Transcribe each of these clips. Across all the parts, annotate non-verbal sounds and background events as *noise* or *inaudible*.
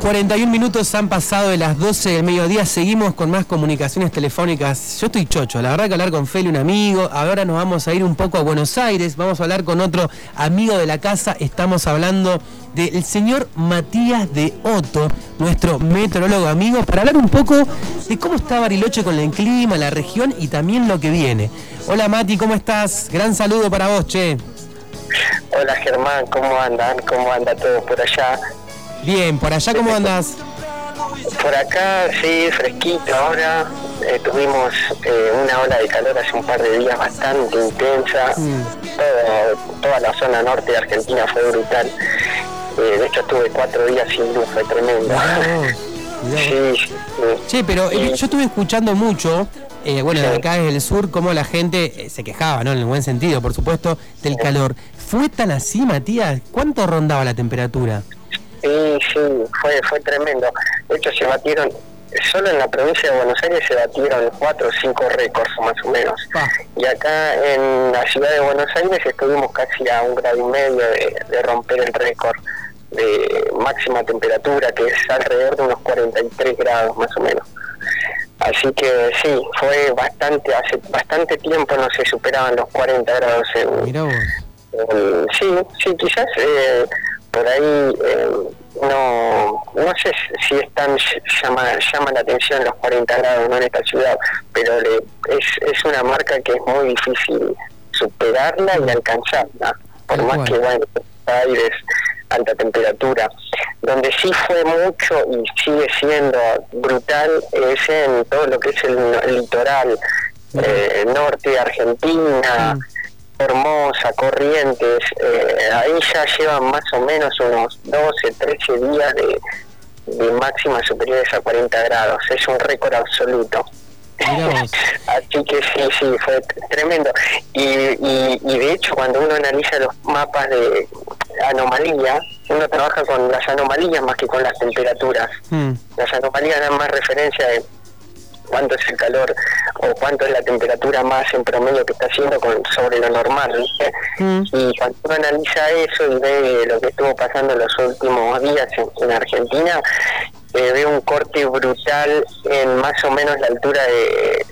41 minutos han pasado de las 12 del mediodía, seguimos con más comunicaciones telefónicas. Yo estoy chocho, la verdad que hablar con Feli, un amigo, ahora nos vamos a ir un poco a Buenos Aires, vamos a hablar con otro amigo de la casa, estamos hablando del señor Matías de Otto, nuestro meteorólogo amigo, para hablar un poco de cómo está Bariloche con el clima, la región y también lo que viene. Hola Mati, ¿cómo estás? Gran saludo para vos, che. Hola Germán, ¿cómo andan? ¿Cómo anda todo por allá? Bien, ¿por allá cómo andas? Por acá, sí, fresquito ahora. Eh, tuvimos eh, una ola de calor hace un par de días bastante intensa. Mm. toda la zona norte de Argentina fue brutal. Eh, de hecho, estuve cuatro días sin luz, fue tremendo. *laughs* sí, sí, pero yo estuve escuchando mucho bueno, de acá desde el sur, cómo la gente se quejaba, ¿no? En el buen sentido, por supuesto, del calor. ¿Fue tan así, Matías? ¿Cuánto rondaba la temperatura? Sí, sí, fue, fue tremendo. De hecho, se batieron, solo en la provincia de Buenos Aires se batieron cuatro o cinco récords más o menos. Ah. Y acá en la ciudad de Buenos Aires estuvimos casi a un grado y medio de, romper el récord de máxima temperatura, que es alrededor de unos 43 grados más o menos. Así que sí, fue bastante, hace bastante tiempo no se superaban los 40 grados en... sí, sí, quizás eh, por ahí eh, no no sé si es tan llama, llama la atención los 40 grados ¿no? en esta ciudad, pero es, es una marca que es muy difícil superarla y alcanzarla, por más que bueno, Aires alta temperatura. Donde sí fue mucho y sigue siendo brutal es en todo lo que es el, litoral eh, norte de Argentina. Mm. Hermosa, Corrientes, eh, ahí ya llevan más o menos unos 12, 13 días de, máximas superiores a 40 grados. Es un récord absoluto. *laughs* Así que sí, sí, fue tremendo. Y, y, de hecho, cuando uno analiza los mapas de anomalía, uno trabaja con las anomalías más que con las temperaturas. Hmm. Las anomalías dan más referencia de cuánto es el calor o cuánto es la temperatura más en promedio que está haciendo con, sobre lo normal, ¿viste? Mm. Y cuando uno analiza eso y ve lo que estuvo pasando en los últimos días en, Argentina, eh, ve un corte brutal en más o menos la altura de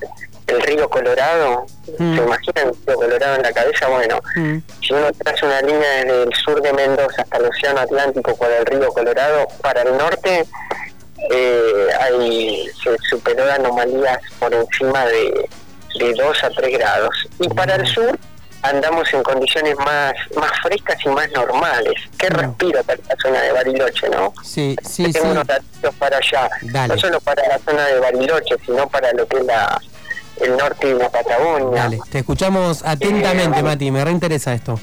el río Colorado, mm. ¿se imaginan el río Colorado en la cabeza? Bueno, mm. si uno traza una línea desde el sur de Mendoza hasta el Océano Atlántico con el río Colorado para el norte, eh, hay, se superó anomalías por encima de, de 2 a 3 grados. Y para el sur andamos en condiciones más más frescas y más normales. ¿Qué respiro para la zona de Bariloche, no? Sí, sí, Tengo unos datos para allá, no solo para la zona de Bariloche, sino para lo que es la el norte de la Patagonia. Dale, te escuchamos atentamente, eh, Mati, me reinteresa esto.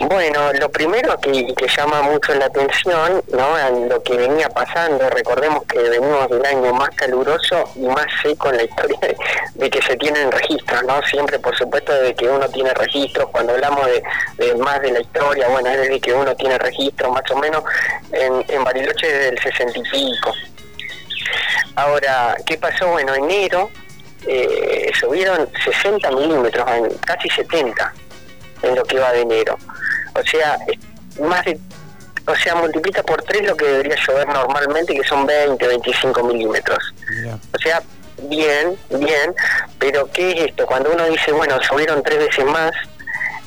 Bueno, lo primero que, llama mucho la atención, ¿no? En lo que venía pasando, recordemos que venimos del año más caluroso y más seco en la historia de, que se tienen registros, ¿no? Siempre, por supuesto, de que uno tiene registros, cuando hablamos de, más de la historia, bueno, es de que uno tiene registros, más o menos, en, en Bariloche desde el 60 y pico. Ahora, ¿qué pasó? Bueno, enero eh, subieron 60 milímetros, casi 70 en lo que va de enero. O sea, más de, o sea, multiplica por 3 lo que debería llover normalmente, que son 20, 25 milímetros. O sea, bien, bien, pero ¿qué es esto? Cuando uno dice, bueno, subieron tres veces más,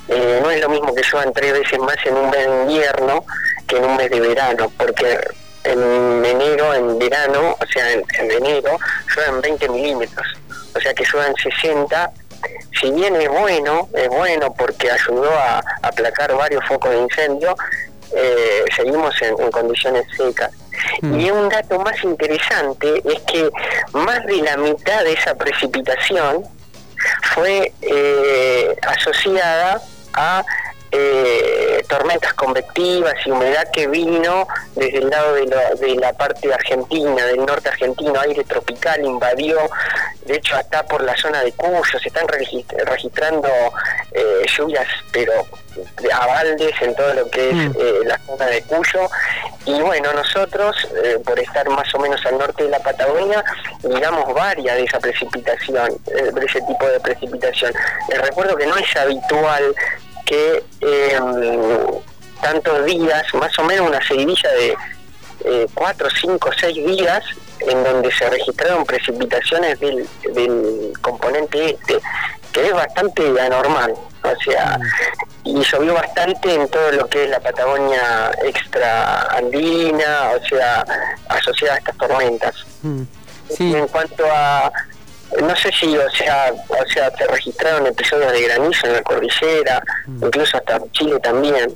eh, no es lo mismo que lluevan tres veces más en un mes de invierno que en un mes de verano, porque en enero, en verano, o sea, en, en enero, llueven 20 milímetros, o sea que llueven 60 si bien es bueno, es bueno porque ayudó a aplacar varios focos de incendio, eh, seguimos en, condiciones secas. Mm. Y un dato más interesante es que más de la mitad de esa precipitación fue eh, asociada a eh, tormentas convectivas y humedad que vino desde el lado de la, de la parte argentina, del norte argentino, aire tropical invadió, de hecho está por la zona de Cuyo, se están registrando eh, lluvias, pero a baldes en todo lo que es mm. eh, la zona de Cuyo. Y bueno, nosotros, eh, por estar más o menos al norte de la Patagonia, miramos varias de esa precipitación, de ese tipo de precipitación. Les recuerdo que no es habitual que tantos días, más o menos una seguidilla de eh, cuatro, cinco, seis días en donde se registraron precipitaciones del, del componente este, que es bastante anormal. O sea, y llovió bastante en todo lo que es la Patagonia extra andina, o sea, asociada a estas tormentas. Mm. En cuanto a no sé si o sea o sea se registraron episodios de granizo en la cordillera mm. incluso hasta Chile también.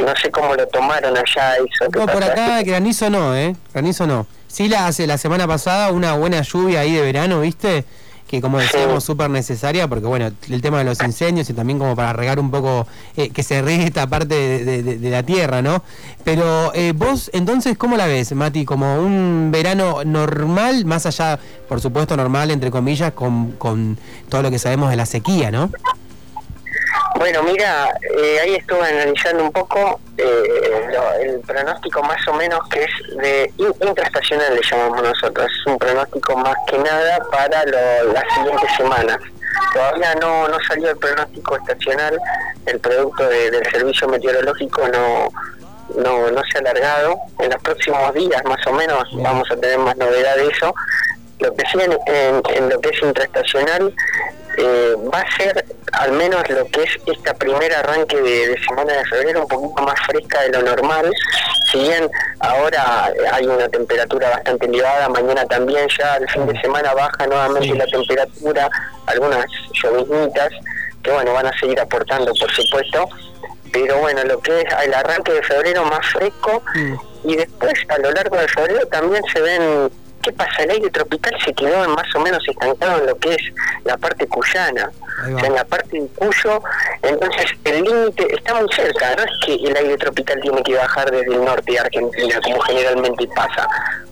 No sé cómo lo tomaron allá eso no por acá granizo no eh granizo no. Sí la hace la semana pasada una buena lluvia ahí de verano viste que como decíamos súper necesaria porque bueno el tema de los incendios y también como para regar un poco eh, que se riegue esta parte de, la tierra no pero eh, vos entonces cómo la ves Mati como un verano normal más allá por supuesto normal entre comillas con, con todo lo que sabemos de la sequía no bueno, mira, eh, ahí estuve analizando un poco eh, el pronóstico más o menos que es de intraestacional, le llamamos nosotros. Es un pronóstico más que nada para las siguientes semanas. Todavía no, no salió el pronóstico estacional, el producto del servicio meteorológico no, no, no se ha alargado. En los próximos días, más o menos, vamos a tener más novedad de eso. Lo que sí en, en lo que es intraestacional eh, va a ser al menos lo que es esta primera arranque de, semana de febrero un poquito más fresca de lo normal, si bien ahora hay una temperatura bastante elevada, mañana también ya al fin de semana baja nuevamente la temperatura, algunas lloviznitas que bueno van a seguir aportando por supuesto, pero bueno, lo que es el arranque de febrero más fresco mm. y después a lo largo de febrero también se ven ¿Qué pasa? El aire tropical se quedó más o menos estancado en lo que es la parte cuyana, o sea, en la parte de Cuyo, entonces el límite está muy cerca, no es que el aire tropical tiene que bajar desde el norte de Argentina, como generalmente pasa,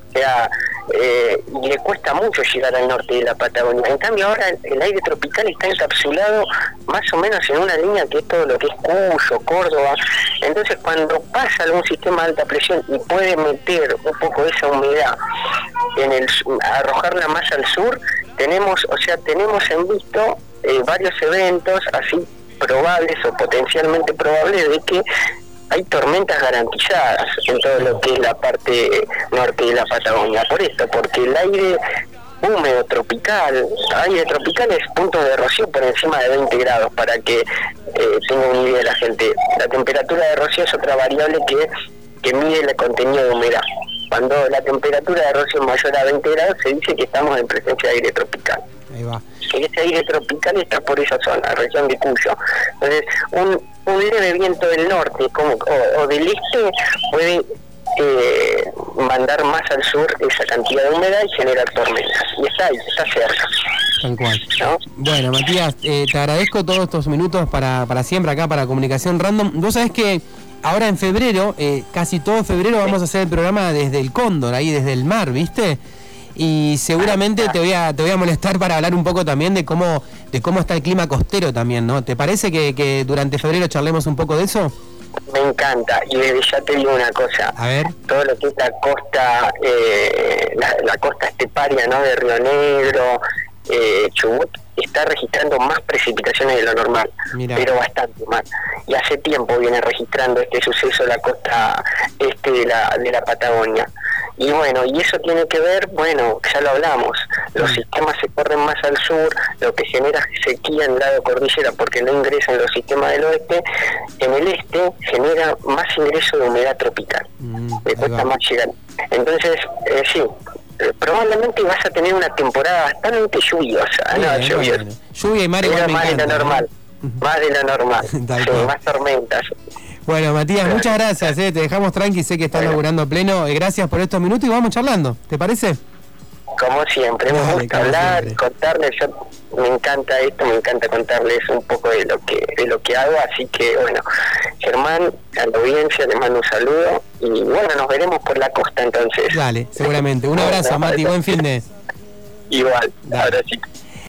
o sea, eh, le cuesta mucho llegar al norte de la Patagonia. En cambio ahora el, aire tropical está encapsulado más o menos en una línea que es todo lo que es Cuyo, Córdoba. Entonces cuando pasa algún sistema de alta presión y puede meter un poco de esa humedad en el arrojarla más al sur, tenemos, o sea, tenemos en visto eh, varios eventos así probables o potencialmente probables de que hay tormentas garantizadas en todo lo que es la parte norte de la Patagonia. Por esto, porque el aire húmedo tropical, aire tropical es punto de rocío por encima de 20 grados, para que eh, tenga una idea la gente. La temperatura de rocío es otra variable que, que mide el contenido de humedad. Cuando la temperatura de rocío es mayor a 20 grados, se dice que estamos en presencia de aire tropical. Ahí va. Ese aire tropical está por esa zona, región de Cuyo. Entonces, un, un leve viento del norte como, o, del este puede eh, mandar más al sur esa cantidad de humedad y generar tormentas. Y está ahí, está cerca. Tal cual. Bueno, Matías, eh, te agradezco todos estos minutos para, para siempre acá, para Comunicación Random. Vos sabés que ahora en febrero, eh, casi todo febrero, vamos a hacer el programa desde el Cóndor, ahí desde el mar, ¿viste? Y seguramente te voy a te voy a molestar para hablar un poco también de cómo de cómo está el clima costero también, ¿no? ¿Te parece que, durante febrero charlemos un poco de eso? Me encanta, y ya te digo una cosa. A ver. Todo lo que es la costa, eh, la, costa esteparia, ¿no? De Río Negro, eh, Chubut, está registrando más precipitaciones de lo normal, pero bastante más. Y hace tiempo viene registrando este suceso la costa este de la, de la Patagonia. Y bueno, y eso tiene que ver, bueno, ya lo hablamos, los mm. sistemas se corren más al sur, lo que genera sequía en el lado cordillera porque no ingresan los sistemas del oeste, en el este genera más ingreso de humedad tropical, mm, le cuesta más llegar. Entonces, eh, sí, probablemente vas a tener una temporada bastante lluviosa, ¿no? Lluvia y mar *laughs* más de lo normal, más de lo normal, más tormentas. Bueno, Matías, muchas gracias. Eh. Te dejamos tranqui, sé que estás laburando pleno. Eh, gracias por estos minutos y vamos charlando. ¿Te parece? Como siempre, me gusta hablar, contarles. Yo me encanta esto, me encanta contarles un poco de lo que de lo que hago. Así que, bueno, Germán, a la audiencia, les mando un saludo y bueno, nos veremos por la costa entonces. Dale, seguramente. Un abrazo, Mati. Buen fin de. Igual, ahora sí.